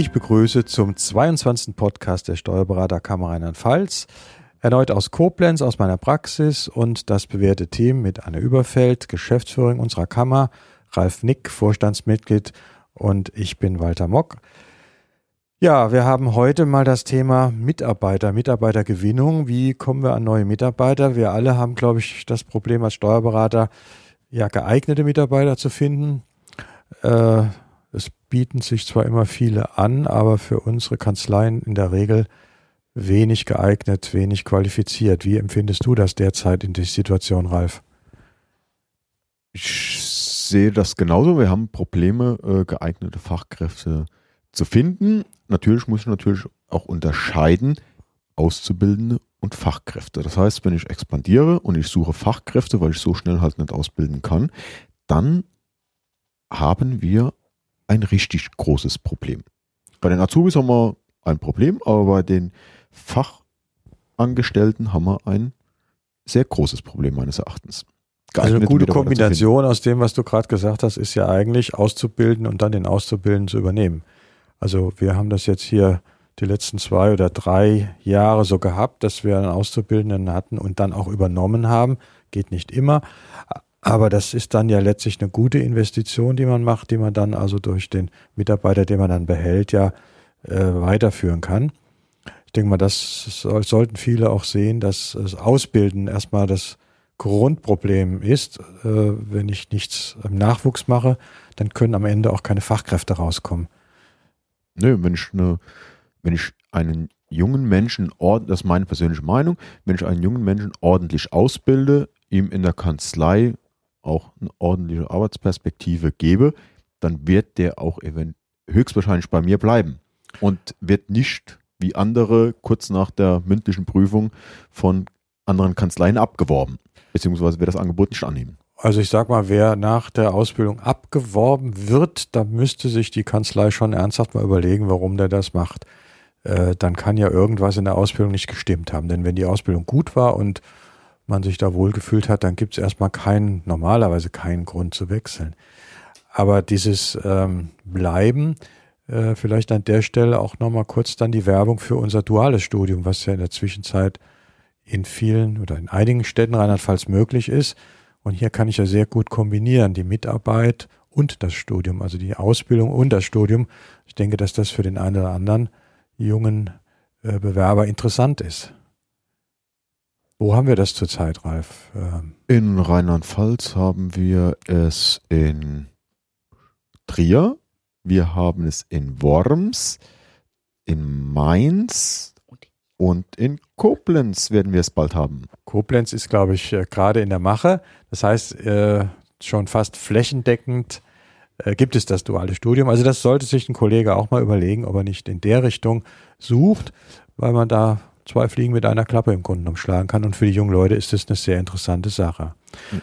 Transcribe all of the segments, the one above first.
Ich begrüße zum 22. Podcast der Steuerberaterkammer Rheinland-Pfalz. Erneut aus Koblenz, aus meiner Praxis und das bewährte Team mit Anne Überfeld, Geschäftsführerin unserer Kammer, Ralf Nick, Vorstandsmitglied und ich bin Walter Mock. Ja, wir haben heute mal das Thema Mitarbeiter, Mitarbeitergewinnung. Wie kommen wir an neue Mitarbeiter? Wir alle haben, glaube ich, das Problem als Steuerberater, ja, geeignete Mitarbeiter zu finden. Äh, bieten sich zwar immer viele an, aber für unsere Kanzleien in der Regel wenig geeignet, wenig qualifiziert. Wie empfindest du das derzeit in der Situation, Ralf? Ich sehe das genauso. Wir haben Probleme, äh, geeignete Fachkräfte zu finden. Natürlich muss ich natürlich auch unterscheiden, Auszubildende und Fachkräfte. Das heißt, wenn ich expandiere und ich suche Fachkräfte, weil ich so schnell halt nicht ausbilden kann, dann haben wir ein richtig großes Problem. Bei den Azubis haben wir ein Problem, aber bei den Fachangestellten haben wir ein sehr großes Problem meines Erachtens. Also eine gute Kombination aus dem, was du gerade gesagt hast, ist ja eigentlich auszubilden und dann den Auszubildenden zu übernehmen. Also wir haben das jetzt hier die letzten zwei oder drei Jahre so gehabt, dass wir einen Auszubildenden hatten und dann auch übernommen haben. Geht nicht immer. Aber das ist dann ja letztlich eine gute Investition, die man macht, die man dann also durch den Mitarbeiter, den man dann behält, ja äh, weiterführen kann. Ich denke mal, das soll, sollten viele auch sehen, dass das Ausbilden erstmal das Grundproblem ist. Äh, wenn ich nichts im Nachwuchs mache, dann können am Ende auch keine Fachkräfte rauskommen. Nö, wenn eine, wenn ich einen jungen Menschen, das ist meine persönliche Meinung, wenn ich einen jungen Menschen ordentlich ausbilde, ihm in der Kanzlei auch eine ordentliche Arbeitsperspektive gebe, dann wird der auch höchstwahrscheinlich bei mir bleiben und wird nicht wie andere kurz nach der mündlichen Prüfung von anderen Kanzleien abgeworben, beziehungsweise wird das Angebot nicht annehmen. Also ich sag mal, wer nach der Ausbildung abgeworben wird, da müsste sich die Kanzlei schon ernsthaft mal überlegen, warum der das macht. Äh, dann kann ja irgendwas in der Ausbildung nicht gestimmt haben. Denn wenn die Ausbildung gut war und man sich da wohlgefühlt hat, dann gibt es erstmal keinen, normalerweise keinen Grund zu wechseln. Aber dieses ähm, Bleiben, äh, vielleicht an der Stelle auch nochmal kurz dann die Werbung für unser duales Studium, was ja in der Zwischenzeit in vielen oder in einigen Städten Rheinland-Pfalz möglich ist. Und hier kann ich ja sehr gut kombinieren, die Mitarbeit und das Studium, also die Ausbildung und das Studium. Ich denke, dass das für den einen oder anderen jungen äh, Bewerber interessant ist. Wo haben wir das zurzeit, Ralf? Ähm in Rheinland-Pfalz haben wir es in Trier, wir haben es in Worms, in Mainz und in Koblenz werden wir es bald haben. Koblenz ist, glaube ich, äh, gerade in der Mache. Das heißt, äh, schon fast flächendeckend äh, gibt es das duale Studium. Also das sollte sich ein Kollege auch mal überlegen, ob er nicht in der Richtung sucht, weil man da zwei Fliegen mit einer Klappe im Grunde umschlagen kann. Und für die jungen Leute ist das eine sehr interessante Sache. Mhm.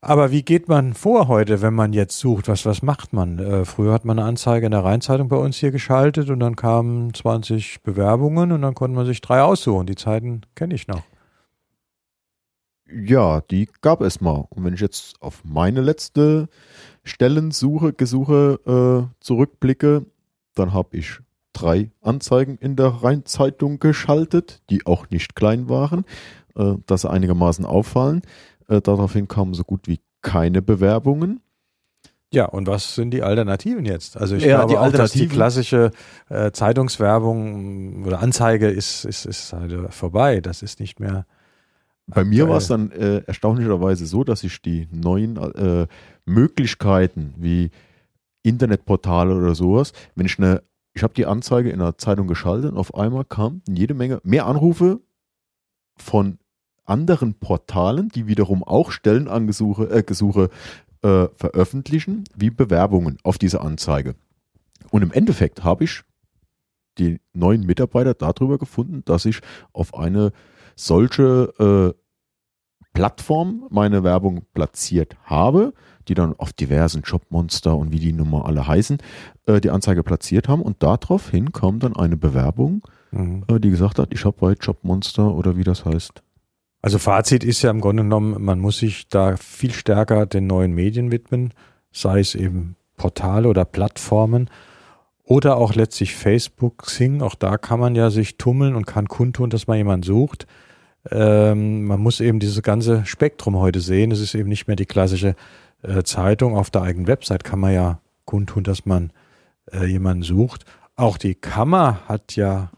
Aber wie geht man vor heute, wenn man jetzt sucht? Was, was macht man? Äh, früher hat man eine Anzeige in der Rheinzeitung bei uns hier geschaltet und dann kamen 20 Bewerbungen und dann konnte man sich drei aussuchen. Die Zeiten kenne ich noch. Ja, die gab es mal. Und wenn ich jetzt auf meine letzte Stellensuche, Gesuche äh, zurückblicke, dann habe ich drei Anzeigen in der Rheinzeitung geschaltet, die auch nicht klein waren, äh, dass sie einigermaßen auffallen. Äh, daraufhin kamen so gut wie keine Bewerbungen. Ja, und was sind die Alternativen jetzt? Also ich ja, glaube die auch, dass die klassische äh, Zeitungswerbung oder Anzeige ist, ist, ist halt vorbei. Das ist nicht mehr. Bei mir war es dann äh, erstaunlicherweise so, dass ich die neuen äh, Möglichkeiten wie Internetportale oder sowas, wenn ich eine ich habe die Anzeige in der Zeitung geschaltet und auf einmal kamen jede Menge mehr Anrufe von anderen Portalen, die wiederum auch Stellenangesuche äh, Gesuche, äh, veröffentlichen, wie Bewerbungen auf diese Anzeige. Und im Endeffekt habe ich die neuen Mitarbeiter darüber gefunden, dass ich auf eine solche äh, Plattform meine Werbung platziert habe die dann auf diversen Jobmonster und wie die Nummer alle heißen, äh, die Anzeige platziert haben und daraufhin kam dann eine Bewerbung, mhm. äh, die gesagt hat, ich habe bei Jobmonster oder wie das heißt. Also Fazit ist ja im Grunde genommen, man muss sich da viel stärker den neuen Medien widmen, sei es eben Portale oder Plattformen. Oder auch letztlich Facebook, Xing, auch da kann man ja sich tummeln und kann kundtun, dass man jemanden sucht. Ähm, man muss eben dieses ganze Spektrum heute sehen. Es ist eben nicht mehr die klassische äh, Zeitung. Auf der eigenen Website kann man ja kundtun, dass man äh, jemanden sucht. Auch die Kammer hat ja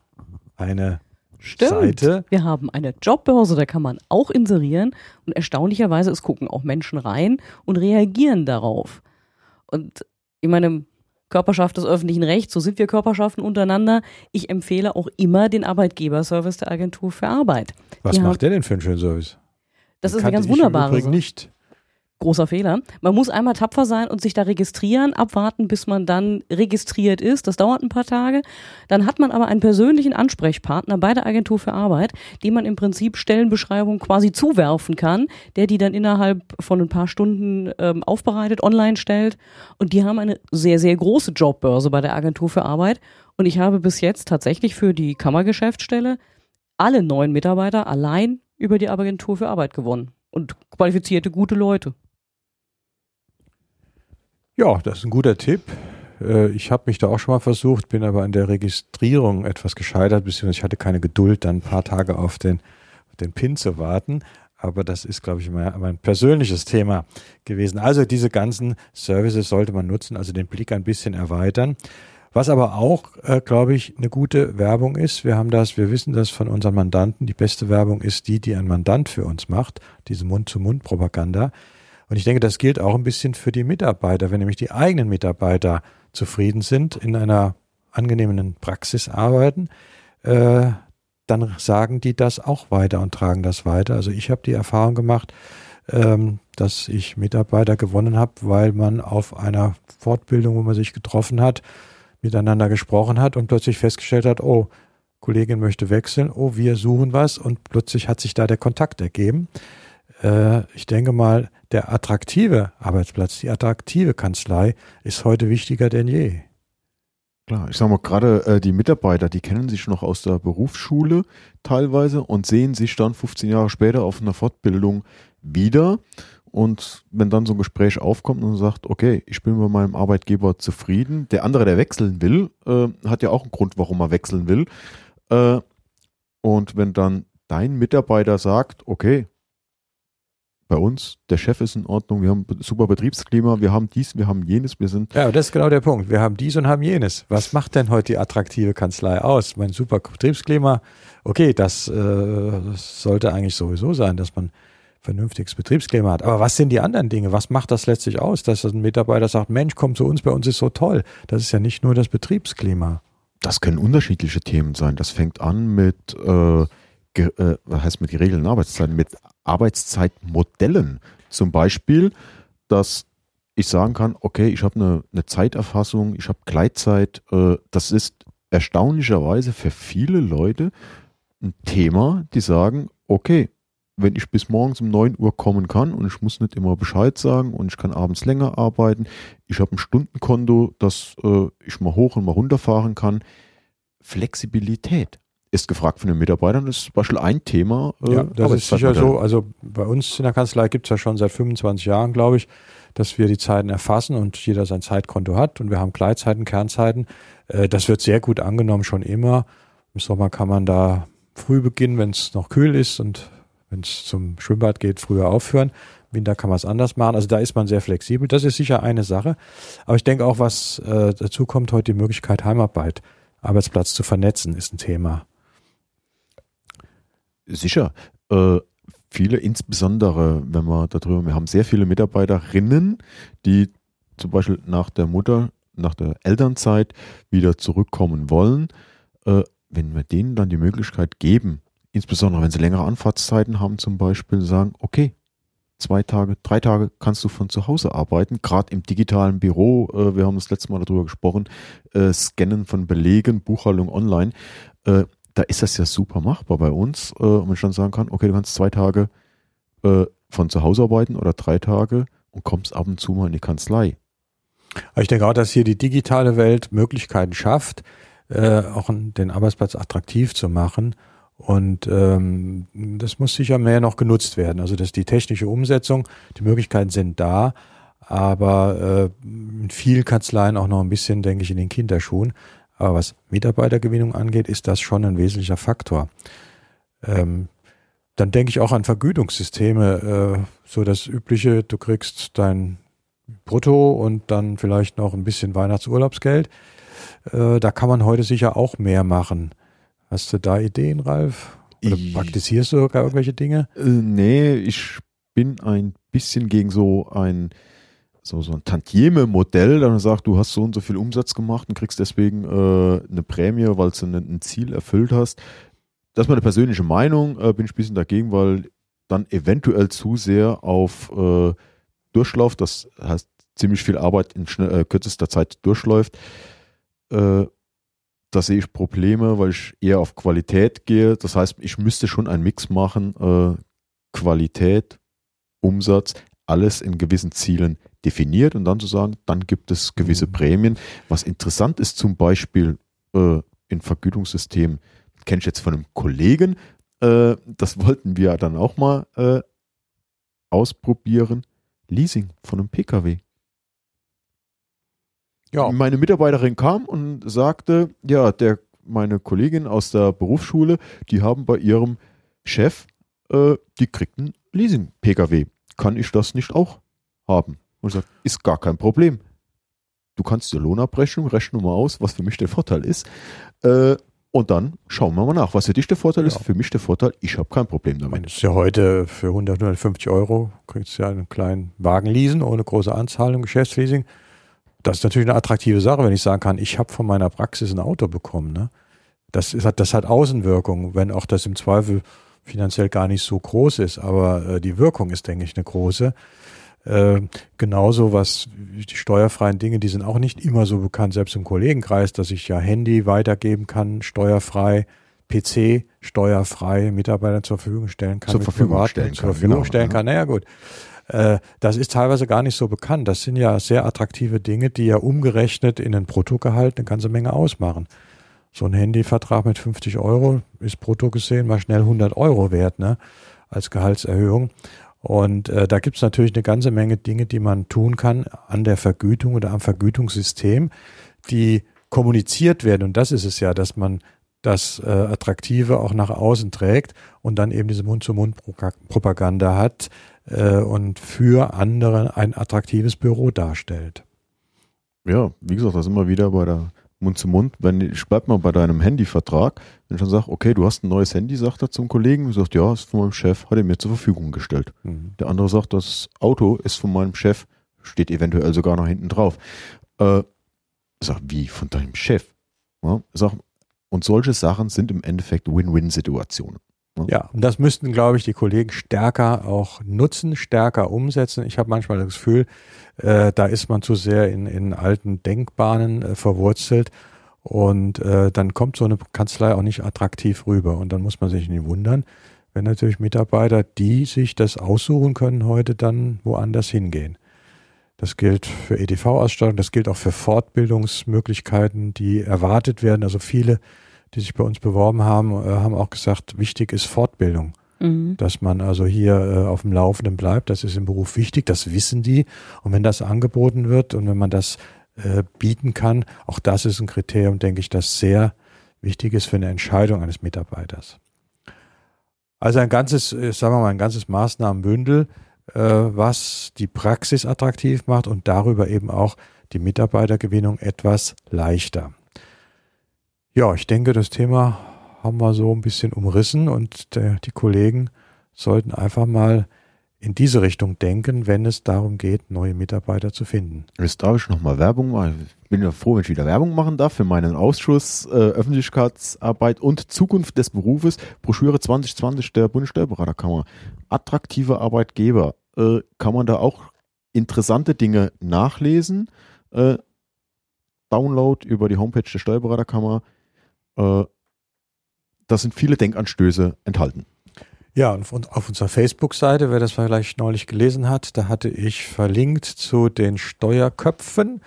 eine Stimmt. Seite. Wir haben eine Jobbörse, da kann man auch inserieren und erstaunlicherweise es gucken auch Menschen rein und reagieren darauf. Und ich meine, Körperschaft des öffentlichen Rechts, so sind wir Körperschaften untereinander. Ich empfehle auch immer den Arbeitgeberservice der Agentur für Arbeit. Was Die macht haben- der denn für einen schönen Service? Das ist eine ganz wunderbare Übrigen Sache. nicht. Großer Fehler. Man muss einmal tapfer sein und sich da registrieren, abwarten, bis man dann registriert ist. Das dauert ein paar Tage. Dann hat man aber einen persönlichen Ansprechpartner bei der Agentur für Arbeit, dem man im Prinzip Stellenbeschreibungen quasi zuwerfen kann, der die dann innerhalb von ein paar Stunden ähm, aufbereitet, online stellt. Und die haben eine sehr, sehr große Jobbörse bei der Agentur für Arbeit. Und ich habe bis jetzt tatsächlich für die Kammergeschäftsstelle alle neuen Mitarbeiter allein über die Agentur für Arbeit gewonnen. Und qualifizierte, gute Leute. Ja, das ist ein guter Tipp. Äh, Ich habe mich da auch schon mal versucht, bin aber an der Registrierung etwas gescheitert, beziehungsweise ich hatte keine Geduld, dann ein paar Tage auf den, auf den PIN zu warten. Aber das ist, glaube ich, mein, mein persönliches Thema gewesen. Also diese ganzen Services sollte man nutzen, also den Blick ein bisschen erweitern. Was aber auch, äh, glaube ich, eine gute Werbung ist, wir haben das, wir wissen das von unseren Mandanten, die beste Werbung ist die, die ein Mandant für uns macht, diese Mund-zu-Mund-Propaganda. Und ich denke, das gilt auch ein bisschen für die Mitarbeiter. Wenn nämlich die eigenen Mitarbeiter zufrieden sind, in einer angenehmen Praxis arbeiten, äh, dann sagen die das auch weiter und tragen das weiter. Also ich habe die Erfahrung gemacht, ähm, dass ich Mitarbeiter gewonnen habe, weil man auf einer Fortbildung, wo man sich getroffen hat, miteinander gesprochen hat und plötzlich festgestellt hat, oh, Kollegin möchte wechseln, oh, wir suchen was und plötzlich hat sich da der Kontakt ergeben. Äh, ich denke mal, der attraktive Arbeitsplatz, die attraktive Kanzlei ist heute wichtiger denn je. Klar, ich sag mal, gerade äh, die Mitarbeiter, die kennen sich noch aus der Berufsschule teilweise und sehen sich dann 15 Jahre später auf einer Fortbildung wieder. Und wenn dann so ein Gespräch aufkommt und sagt, okay, ich bin bei meinem Arbeitgeber zufrieden, der andere, der wechseln will, äh, hat ja auch einen Grund, warum er wechseln will. Äh, und wenn dann dein Mitarbeiter sagt, okay, bei uns, der Chef ist in Ordnung, wir haben super Betriebsklima, wir haben dies, wir haben jenes, wir sind Ja, das ist genau der Punkt. Wir haben dies und haben jenes. Was macht denn heute die attraktive Kanzlei aus? Mein super Betriebsklima, okay, das, äh, das sollte eigentlich sowieso sein, dass man vernünftiges Betriebsklima hat. Aber was sind die anderen Dinge? Was macht das letztlich aus, dass ein Mitarbeiter sagt, Mensch, komm zu uns, bei uns ist so toll. Das ist ja nicht nur das Betriebsklima. Das können unterschiedliche Themen sein. Das fängt an mit, äh, äh, was heißt mit geregelten Arbeitszeiten, mit Arbeitszeitmodellen. Zum Beispiel, dass ich sagen kann, okay, ich habe eine, eine Zeiterfassung, ich habe Gleitzeit. Äh, das ist erstaunlicherweise für viele Leute ein Thema, die sagen, okay, wenn ich bis morgens um 9 Uhr kommen kann und ich muss nicht immer Bescheid sagen und ich kann abends länger arbeiten, ich habe ein Stundenkonto, das äh, ich mal hoch und mal runterfahren kann. Flexibilität ist gefragt von den Mitarbeitern. Das ist zum Beispiel ein Thema. äh, Ja, das ist sicher so. Also bei uns in der Kanzlei gibt es ja schon seit 25 Jahren, glaube ich, dass wir die Zeiten erfassen und jeder sein Zeitkonto hat und wir haben Gleitzeiten, Kernzeiten. Äh, Das wird sehr gut angenommen, schon immer. Im Sommer kann man da früh beginnen, wenn es noch kühl ist und wenn es zum Schwimmbad geht, früher aufhören. Im Winter kann man es anders machen. Also da ist man sehr flexibel. Das ist sicher eine Sache. Aber ich denke auch, was äh, dazu kommt heute die Möglichkeit, Heimarbeit, Arbeitsplatz zu vernetzen, ist ein Thema. Sicher. Äh, viele, insbesondere, wenn wir darüber, wir haben sehr viele Mitarbeiterinnen, die zum Beispiel nach der Mutter, nach der Elternzeit wieder zurückkommen wollen. Äh, wenn wir denen dann die Möglichkeit geben, insbesondere wenn sie längere Anfahrtszeiten haben, zum Beispiel sagen, okay, zwei Tage, drei Tage kannst du von zu Hause arbeiten, gerade im digitalen Büro, äh, wir haben das letzte Mal darüber gesprochen, äh, Scannen von Belegen, Buchhaltung online, äh, da ist das ja super machbar bei uns. Äh, und ich dann sagen kann, okay, du kannst zwei Tage äh, von zu Hause arbeiten oder drei Tage und kommst ab und zu mal in die Kanzlei. Ich denke auch, dass hier die digitale Welt Möglichkeiten schafft, äh, auch den Arbeitsplatz attraktiv zu machen. Und ähm, das muss sicher mehr noch genutzt werden. Also dass die technische Umsetzung, die Möglichkeiten sind da, aber äh, in vielen Kanzleien auch noch ein bisschen, denke ich, in den Kinderschuhen. Aber was Mitarbeitergewinnung angeht, ist das schon ein wesentlicher Faktor. Ähm, dann denke ich auch an Vergütungssysteme, äh, so das übliche, du kriegst dein Brutto und dann vielleicht noch ein bisschen Weihnachtsurlaubsgeld. Äh, da kann man heute sicher auch mehr machen. Hast du da Ideen, Ralf? Oder ich, praktizierst du sogar irgendwelche Dinge? Äh, nee, ich bin ein bisschen gegen so ein so, so ein Tantieme-Modell, dann sagt, du hast so und so viel Umsatz gemacht und kriegst deswegen äh, eine Prämie, weil du ein, ein, Ziel erfüllt hast. Das ist meine persönliche Meinung, äh, bin ich ein bisschen dagegen, weil dann eventuell zu sehr auf äh, Durchlauf, das heißt ziemlich viel Arbeit in schnell, äh, kürzester Zeit durchläuft. Äh, da sehe ich Probleme, weil ich eher auf Qualität gehe. Das heißt, ich müsste schon einen Mix machen, äh, Qualität, Umsatz, alles in gewissen Zielen definiert und dann zu sagen, dann gibt es gewisse mhm. Prämien. Was interessant ist zum Beispiel äh, in Vergütungssystemen, kenne ich jetzt von einem Kollegen, äh, das wollten wir dann auch mal äh, ausprobieren, Leasing von einem Pkw. Ja. Meine Mitarbeiterin kam und sagte, ja, der, meine Kollegin aus der Berufsschule, die haben bei ihrem Chef, äh, die kriegt einen Leasing-Pkw. Kann ich das nicht auch haben? Und ich sage, ist gar kein Problem. Du kannst dir Lohnabrechnung, rechne mal aus, was für mich der Vorteil ist. Äh, und dann schauen wir mal nach, was für dich der Vorteil ist. Für mich der Vorteil, ich habe kein Problem damit. Das ist ja heute für 100, 150 Euro, kriegst du ja einen kleinen Wagen leasen, ohne große Anzahlung, Geschäftsleasing. Das ist natürlich eine attraktive Sache, wenn ich sagen kann, ich habe von meiner Praxis ein Auto bekommen. Ne? Das, ist, das hat Außenwirkung, wenn auch das im Zweifel finanziell gar nicht so groß ist, aber äh, die Wirkung ist, denke ich, eine große. Äh, genauso was die steuerfreien Dinge, die sind auch nicht immer so bekannt, selbst im Kollegenkreis, dass ich ja Handy weitergeben kann, steuerfrei, PC steuerfrei Mitarbeitern zur Verfügung stellen kann, zur Verfügung stellen zur Verfügung genau, stellen kann. Naja gut, äh, das ist teilweise gar nicht so bekannt. Das sind ja sehr attraktive Dinge, die ja umgerechnet in ein Bruttogehalt eine ganze Menge ausmachen. So ein Handyvertrag mit 50 Euro ist brutto gesehen mal schnell 100 Euro wert, ne? Als Gehaltserhöhung. Und äh, da gibt es natürlich eine ganze Menge Dinge, die man tun kann an der Vergütung oder am Vergütungssystem, die kommuniziert werden. Und das ist es ja, dass man das äh, Attraktive auch nach außen trägt und dann eben diese Mund-zu-Mund-Propaganda hat äh, und für andere ein attraktives Büro darstellt. Ja, wie gesagt, das immer wieder bei der Mund zu Mund, wenn ich bleib mal bei deinem Handyvertrag, wenn ich dann sage, okay, du hast ein neues Handy, sagt er zum Kollegen, und sagt, ja, ist von meinem Chef, hat er mir zur Verfügung gestellt. Mhm. Der andere sagt, das Auto ist von meinem Chef, steht eventuell sogar noch hinten drauf. Äh, sag, wie von deinem Chef? Ja, sag, und solche Sachen sind im Endeffekt Win-Win-Situationen. Ne? Ja, und das müssten, glaube ich, die Kollegen stärker auch nutzen, stärker umsetzen. Ich habe manchmal das Gefühl, äh, da ist man zu sehr in, in alten Denkbahnen äh, verwurzelt und äh, dann kommt so eine Kanzlei auch nicht attraktiv rüber und dann muss man sich nicht wundern, wenn natürlich Mitarbeiter, die sich das aussuchen können, heute dann woanders hingehen. Das gilt für EDV-Ausstattung, das gilt auch für Fortbildungsmöglichkeiten, die erwartet werden. Also viele die sich bei uns beworben haben, äh, haben auch gesagt, wichtig ist Fortbildung. Mhm. Dass man also hier äh, auf dem Laufenden bleibt, das ist im Beruf wichtig, das wissen die. Und wenn das angeboten wird und wenn man das äh, bieten kann, auch das ist ein Kriterium, denke ich, das sehr wichtig ist für eine Entscheidung eines Mitarbeiters. Also ein ganzes, äh, sagen wir mal, ein ganzes Maßnahmenbündel, äh, was die Praxis attraktiv macht und darüber eben auch die Mitarbeitergewinnung etwas leichter. Ja, ich denke, das Thema haben wir so ein bisschen umrissen und der, die Kollegen sollten einfach mal in diese Richtung denken, wenn es darum geht, neue Mitarbeiter zu finden. Jetzt darf ich nochmal Werbung machen. Ich bin ja froh, wenn ich wieder Werbung machen darf für meinen Ausschuss äh, Öffentlichkeitsarbeit und Zukunft des Berufes. Broschüre 2020 der Bundessteuerberaterkammer. Attraktive Arbeitgeber. Äh, kann man da auch interessante Dinge nachlesen. Äh, Download über die Homepage der Steuerberaterkammer äh, da sind viele Denkanstöße enthalten. Ja, und auf unserer Facebook-Seite, wer das vielleicht neulich gelesen hat, da hatte ich verlinkt zu den Steuerköpfen.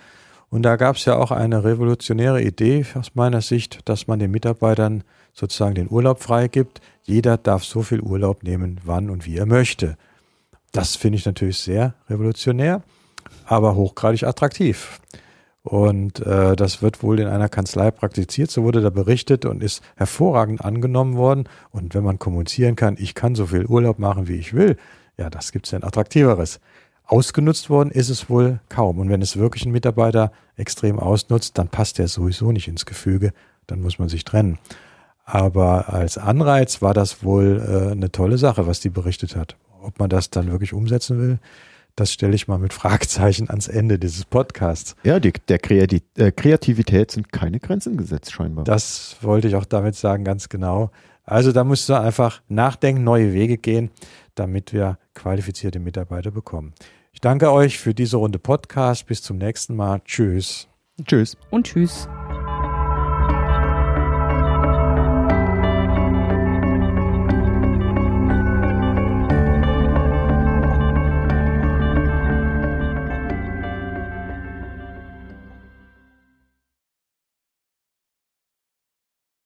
Und da gab es ja auch eine revolutionäre Idee aus meiner Sicht, dass man den Mitarbeitern sozusagen den Urlaub freigibt. Jeder darf so viel Urlaub nehmen, wann und wie er möchte. Das finde ich natürlich sehr revolutionär. aber hochgradig attraktiv. Und äh, das wird wohl in einer Kanzlei praktiziert, so wurde da berichtet und ist hervorragend angenommen worden. Und wenn man kommunizieren kann, ich kann so viel Urlaub machen, wie ich will, ja, das gibt's denn attraktiveres. Ausgenutzt worden ist es wohl kaum. Und wenn es wirklich ein Mitarbeiter extrem ausnutzt, dann passt der sowieso nicht ins Gefüge, dann muss man sich trennen. Aber als Anreiz war das wohl äh, eine tolle Sache, was die berichtet hat. Ob man das dann wirklich umsetzen will, das stelle ich mal mit Fragezeichen ans Ende dieses Podcasts. Ja, die, der Kreativ äh, Kreativität sind keine Grenzen gesetzt, scheinbar. Das wollte ich auch damit sagen, ganz genau. Also da musst du einfach nachdenken, neue Wege gehen, damit wir qualifizierte Mitarbeiter bekommen. Ich danke euch für diese Runde Podcast. Bis zum nächsten Mal. Tschüss. Tschüss. Und tschüss.